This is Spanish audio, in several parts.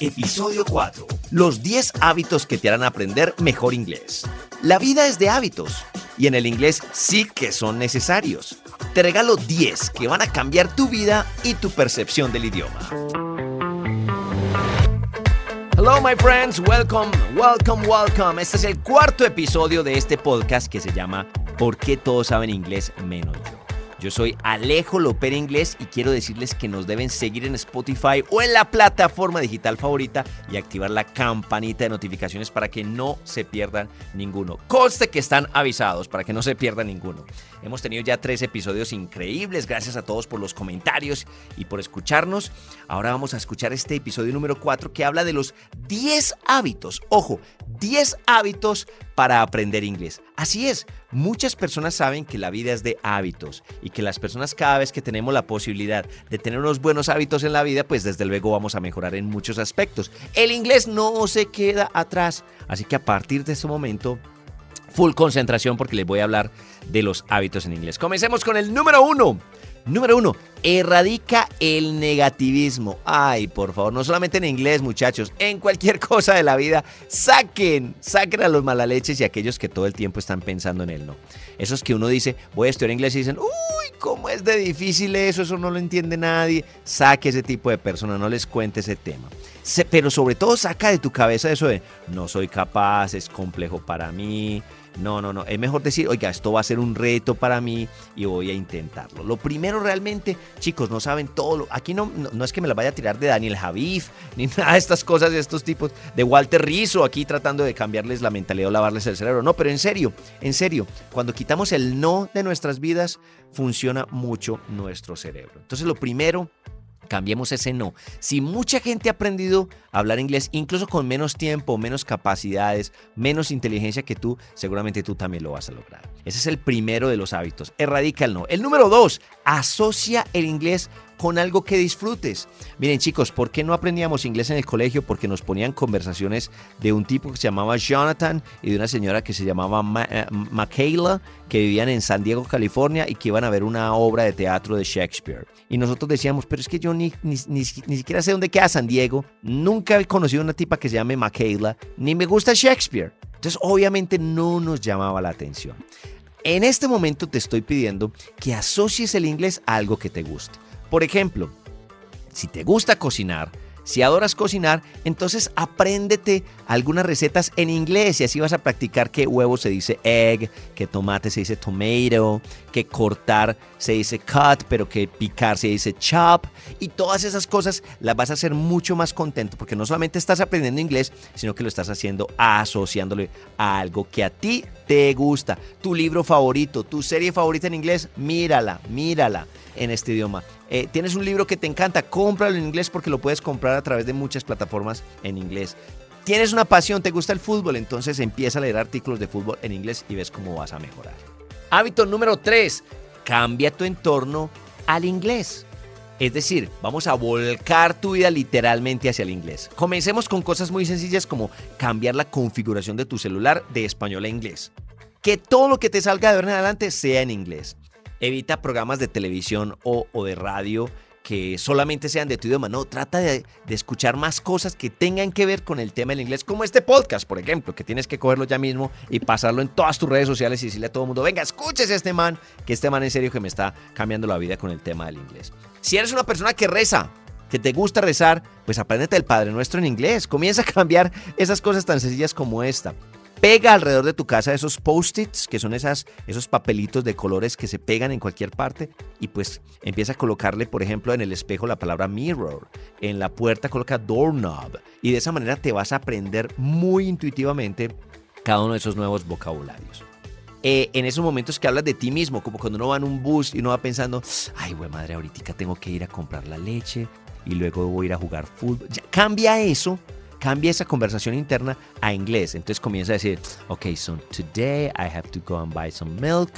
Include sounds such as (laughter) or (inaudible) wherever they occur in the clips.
Episodio 4. Los 10 hábitos que te harán aprender mejor inglés. La vida es de hábitos y en el inglés sí que son necesarios. Te regalo 10 que van a cambiar tu vida y tu percepción del idioma. Hello my friends, welcome, welcome, welcome. Este es el cuarto episodio de este podcast que se llama ¿Por qué todos saben inglés menos yo? Yo soy Alejo Lopera Inglés y quiero decirles que nos deben seguir en Spotify o en la plataforma digital favorita y activar la campanita de notificaciones para que no se pierdan ninguno. Conste que están avisados para que no se pierdan ninguno. Hemos tenido ya tres episodios increíbles. Gracias a todos por los comentarios y por escucharnos. Ahora vamos a escuchar este episodio número 4 que habla de los 10 hábitos. Ojo, 10 hábitos para aprender inglés. Así es, muchas personas saben que la vida es de hábitos y que las personas cada vez que tenemos la posibilidad de tener unos buenos hábitos en la vida, pues desde luego vamos a mejorar en muchos aspectos. El inglés no se queda atrás, así que a partir de este momento full concentración porque les voy a hablar de los hábitos en inglés. Comencemos con el número uno. Número uno, erradica el negativismo. Ay, por favor, no solamente en inglés, muchachos, en cualquier (laughs) cosa de la vida, saquen, saquen a los malaleches y a aquellos que todo el tiempo están pensando en él, ¿no? Esos que uno dice, voy a estudiar inglés y dicen, uy, ¿cómo es de difícil eso? Eso no lo entiende nadie. Saque ese tipo de personas, no les cuente ese tema. pero sobre todo saca de tu cabeza eso de, no soy capaz, es complejo para mí, no, no, no. Es mejor decir, oiga, esto va a ser un reto para mí y voy a intentarlo. Lo primero realmente, chicos, no saben todo. Lo, aquí no, no, es que me la vaya a tirar de Daniel Javif, (laughs) ni nada de estas cosas de estos tipos, de Walter Rizzo, aquí tratando de cambiarles la mentalidad o lavarles el cerebro. No, pero en serio, en serio, cuando quitamos el no de nuestras vidas, funciona mucho nuestro cerebro. Entonces, lo primero Cambiemos ese no. Si mucha gente ha aprendido a hablar inglés, incluso con menos tiempo, menos capacidades, menos inteligencia que tú, seguramente tú también lo vas a lograr. Ese es el primero de los hábitos. Erradica el no. El número dos, asocia el inglés con algo que disfrutes. Miren chicos, ¿por qué no aprendíamos inglés en el colegio? Porque nos ponían conversaciones de un tipo que se llamaba Jonathan y de una señora que se llamaba eh, Michaela, que vivían en San Diego, California y que iban a ver una obra de teatro de Shakespeare. Y nosotros decíamos, pero es que yo ni, ni, ni, siquiera sé dónde queda San Diego, nunca he conocido una tipa que se llame Michaela, ni me gusta Shakespeare. Entonces obviamente no nos llamaba la atención. En este momento te estoy pidiendo que asocies el inglés a algo que te guste. Por ejemplo, si te gusta cocinar, si adoras cocinar, entonces apréndete algunas recetas en inglés y así vas a practicar que huevo se dice egg, que tomate se dice tomato, que cortar se dice cut, pero que picar se dice chop. Y todas esas cosas las vas a hacer mucho más contento porque no solamente estás aprendiendo inglés, sino que lo estás haciendo asociándole a algo que a ti te gusta. Tu libro favorito, tu serie favorita en inglés, mírala, mírala en este idioma. Eh, tienes un libro que te encanta, cómpralo en inglés porque lo puedes comprar a través de muchas plataformas en inglés. Tienes una pasión, te gusta el fútbol, entonces empieza a leer artículos de fútbol en inglés y ves cómo vas a mejorar. Hábito número 3, cambia tu entorno al inglés. Es decir, vamos a volcar tu vida literalmente hacia el inglés. Comencemos con cosas muy sencillas como cambiar la configuración de tu celular de español a inglés. Que todo lo que te salga de ahora en adelante sea en inglés. Evita programas de televisión o, de radio que solamente sean de tu idioma. No, trata de, escuchar más cosas que tengan que ver con el tema del inglés, como este podcast, por ejemplo, que tienes que cogerlo ya mismo y pasarlo en todas tus redes sociales y decirle a todo el mundo, venga, escuches a este man, que este man en serio que me está cambiando la vida con el tema del inglés. Si eres una persona que reza, que te gusta rezar, pues apréndete el Padre Nuestro en inglés. Comienza a cambiar esas cosas tan sencillas como esta. Pega alrededor de tu casa esos post-its, que son esas, esos papelitos de colores que se pegan en cualquier parte, y pues empieza a colocarle, por ejemplo, en el espejo la palabra mirror, en la puerta coloca doorknob, y de esa manera te vas a aprender muy intuitivamente cada uno de esos nuevos vocabularios. Eh, en esos momentos que hablas de ti mismo, como cuando uno va en un bus y uno va pensando, ay, güey madre, ahorita tengo que ir a comprar la leche, y luego voy a ir a jugar fútbol. Ya, cambia eso, cambia esa conversación interna a inglés. Entonces comienza a decir, ok, so today I have to go and buy some milk.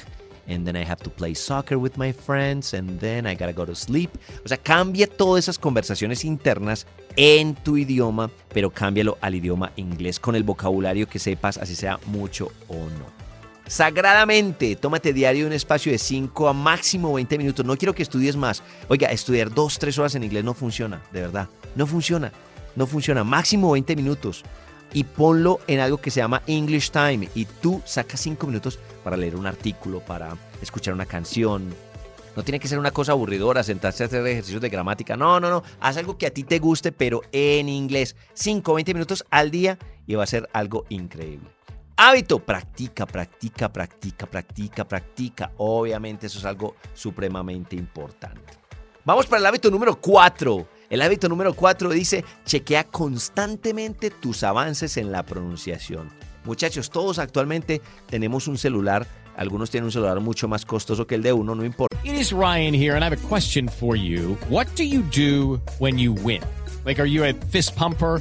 And then I have to play soccer with my friends. And then I gotta go to sleep. O sea, cambia todas esas conversaciones internas en tu idioma, pero cámbialo al idioma inglés con el vocabulario que sepas, así sea mucho o no. Sagradamente, tómate diario un espacio de 5 a máximo 20 minutos. No quiero que estudies más. Oiga, estudiar 2, 3 horas en inglés no funciona, de verdad. No funciona. No funciona. Máximo 20 minutos. Y ponlo en algo que se llama English Time. Y tú sacas 5 minutos para leer un artículo, para escuchar una canción. No tiene que ser una cosa aburridora, sentarse a hacer ejercicios de gramática. No, no, no. Haz algo que a ti te guste, pero en inglés. 5, 20 minutos al día y va a ser algo increíble. Hábito, practica, practica, practica, practica, practica. Obviamente eso es algo supremamente importante. Vamos para el hábito número 4. El hábito número 4 dice, chequea constantemente tus avances en la pronunciación. Muchachos, todos actualmente tenemos un celular. Algunos tienen un celular mucho más costoso que el de uno, no importa. It is Ryan here, and I have a question for you. What do you do when you win? Like, are you a fist pumper?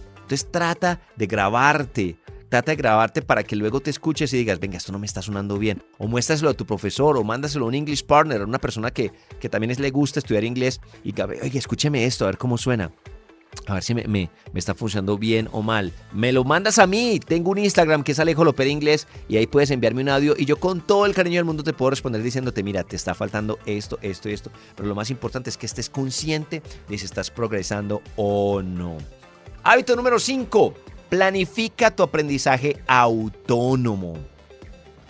Entonces trata de grabarte Trata de grabarte para que luego te escuches y digas, venga, esto no me está sonando bien. O muéstraselo a tu profesor o mándaselo a un English partner, a una persona que, que también le gusta estudiar inglés y que, oye, escúcheme esto, a ver cómo suena. A ver si me, me, está funcionando bien o mal. Me lo mandas a mí. Tengo un Instagram que es Alejo López Inglés y ahí puedes enviarme un audio y yo con todo el cariño del mundo te puedo responder diciéndote, mira, te está faltando esto, esto y esto. Pero lo más importante es que estés consciente de si estás progresando o no. Hábito número 5. Planifica tu aprendizaje autónomo.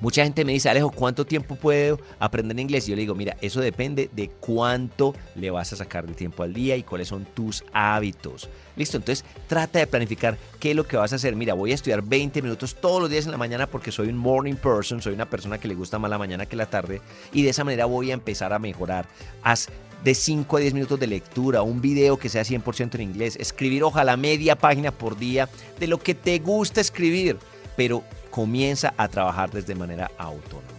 Mucha gente me dice, Alejo, ¿cuánto tiempo puedo aprender inglés? Y yo le digo, mira, eso depende de cuánto le vas a sacar de tiempo al día y cuáles son tus hábitos. Listo, entonces trata de planificar qué es lo que vas a hacer. Mira, voy a estudiar 20 minutos todos los días en la mañana porque soy un morning person, soy una persona que le gusta más la mañana que la tarde y de esa manera voy a empezar a mejorar. Haz de 5 a 10 minutos de lectura, un video que sea 100% en inglés, escribir ojalá media página por día de lo que te gusta escribir, pero comienza a trabajar desde manera autónoma.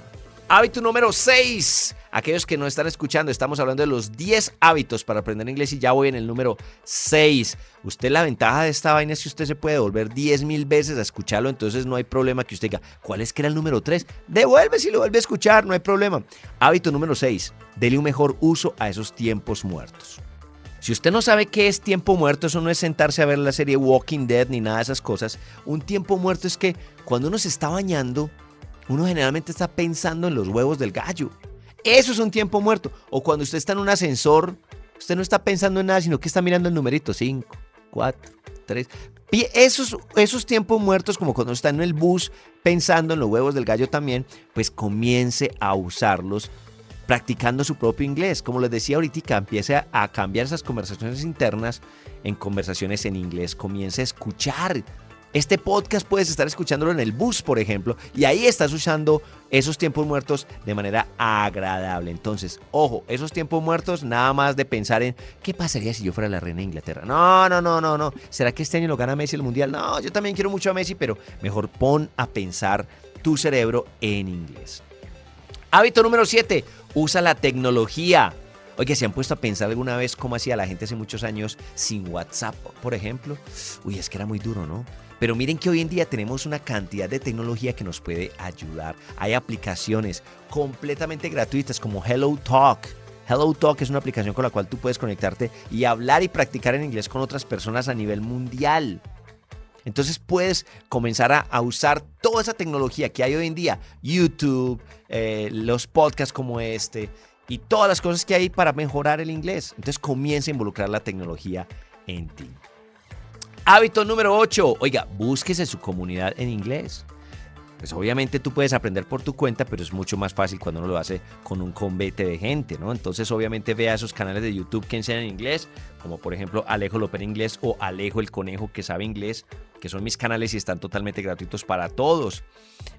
Hábito número 6. Aquellos que no están escuchando, estamos hablando de los 10 hábitos para aprender inglés y ya voy en el número 6. Usted la ventaja de esta vaina es que usted se puede volver 10 mil veces a escucharlo, entonces no hay problema que usted diga, ¿cuál es que era el número 3? Devuelve si lo vuelve a escuchar, no hay problema. Hábito número 6. Dele un mejor uso a esos tiempos muertos. Si usted no sabe qué es tiempo muerto, eso no es sentarse a ver la serie Walking Dead ni nada de esas cosas. Un tiempo muerto es que cuando uno se está bañando, uno generalmente está pensando en los huevos del gallo. Eso es un tiempo muerto. O cuando usted está en un ascensor, usted no está pensando en nada, sino que está mirando el numerito 5, 4, 3. Esos, esos tiempos muertos, como cuando está en el bus pensando en los huevos del gallo también, pues comience a usarlos practicando su propio inglés. Como les decía ahorita, empiece a cambiar esas conversaciones internas en conversaciones en inglés. Comience a escuchar este podcast puedes estar escuchándolo en el bus, por ejemplo, y ahí estás usando esos tiempos muertos de manera agradable. Entonces, ojo, esos tiempos muertos nada más de pensar en qué pasaría si yo fuera la reina de Inglaterra. No, no, no, no, no. ¿Será que este año lo gana Messi el Mundial? No, yo también quiero mucho a Messi, pero mejor pon a pensar tu cerebro en inglés. Hábito número 7. Usa la tecnología. Oye, ¿se han puesto a pensar alguna vez cómo hacía la gente hace muchos años sin WhatsApp, por ejemplo? Uy, es que era muy duro, ¿no? Pero miren que hoy en día tenemos una cantidad de tecnología que nos puede ayudar. Hay aplicaciones completamente gratuitas como Hello Talk. Hello Talk es una aplicación con la cual tú puedes conectarte y hablar y practicar en inglés con otras personas a nivel mundial. Entonces puedes comenzar a, usar toda esa tecnología que hay hoy en día, YouTube, eh, los podcasts como este y todas las cosas que hay para mejorar el inglés. Entonces comienza a involucrar la tecnología en ti. Hábito número 8. Oiga, búsquese su comunidad en inglés. Pues obviamente tú puedes aprender por tu cuenta, pero es mucho más fácil cuando uno lo hace con un convete de gente, ¿no? Entonces obviamente vea esos canales de YouTube que enseñan inglés, como por ejemplo Alejo López Inglés o Alejo el Conejo que sabe inglés, que son mis canales y están totalmente gratuitos para todos.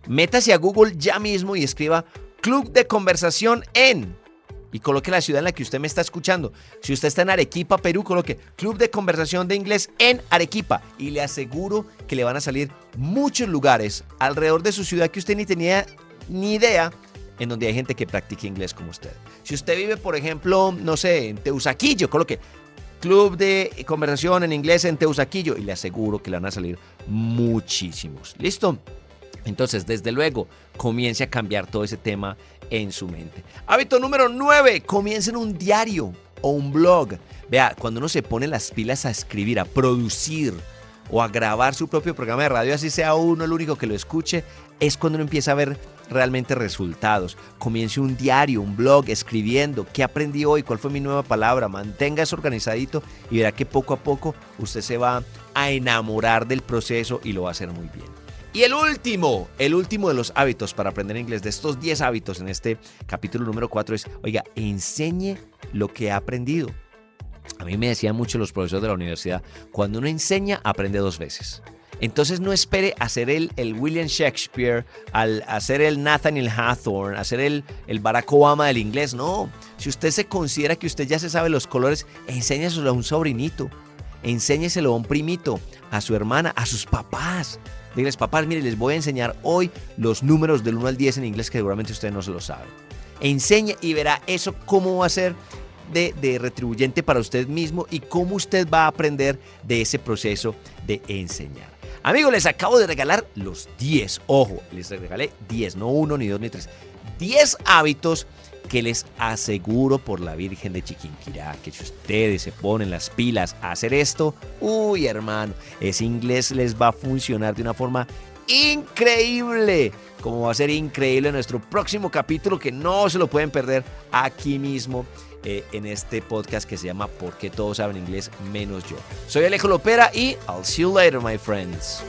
Métase a Google ya mismo y escriba Club de Conversación en y coloque la ciudad en la que usted me está escuchando. Si usted está en Arequipa, Perú, coloque Club de Conversación de Inglés en Arequipa y le aseguro que le van a salir muchos lugares alrededor de su ciudad que usted ni tenía ni idea en donde hay gente que practique inglés como usted. Si usted vive, por ejemplo, no sé, en Teusaquillo, coloque Club de Conversación en Inglés en Teusaquillo y le aseguro que le van a salir muchísimos. ¿Listo? Entonces, desde luego, comience a cambiar todo ese tema en su mente. Hábito número 9, comiencen un diario o un blog. Vea, cuando uno se pone las pilas a escribir, a producir o a grabar su propio programa de radio, así sea uno el único que lo escuche, es cuando uno empieza a ver realmente resultados. Comience un diario, un blog, escribiendo qué aprendí hoy, cuál fue mi nueva palabra, mantenga eso organizadito y verá que poco a poco usted se va a enamorar del proceso y lo va a hacer muy bien. Y el último, el último de los hábitos para aprender inglés, de estos 10 hábitos en este capítulo número 4 es, oiga, enseñe lo que ha aprendido. A mí me decían mucho los profesores de la universidad, cuando uno enseña, aprende dos veces. Entonces no espere hacer el, el William Shakespeare, al hacer el Nathaniel Hawthorne, hacer el, el Barack Obama del inglés. No, si usted se considera que usted ya se sabe los colores, enséñeselo a un sobrinito, enséñeselo a un primito, a su hermana, a sus papás. Diles, papás, mire, les voy a enseñar hoy los números del 1 al 10 en inglés que seguramente ustedes no se lo saben. Enseñe y verá eso cómo va a ser de, de, retribuyente para usted mismo y cómo usted va a aprender de ese proceso de enseñar. Amigos, les acabo de regalar los 10. Ojo, les regalé 10, no uno, ni dos, ni tres. 10 hábitos que les aseguro por la Virgen de Chiquinquirá que si ustedes se ponen las pilas a hacer esto, uy hermano, ese inglés les va a funcionar de una forma increíble. Como va a ser increíble nuestro próximo capítulo que no se lo pueden perder aquí mismo eh, en este podcast que se llama ¿Por qué todos saben inglés menos yo? Soy Alejo Lopera y I'll see you later, my friends.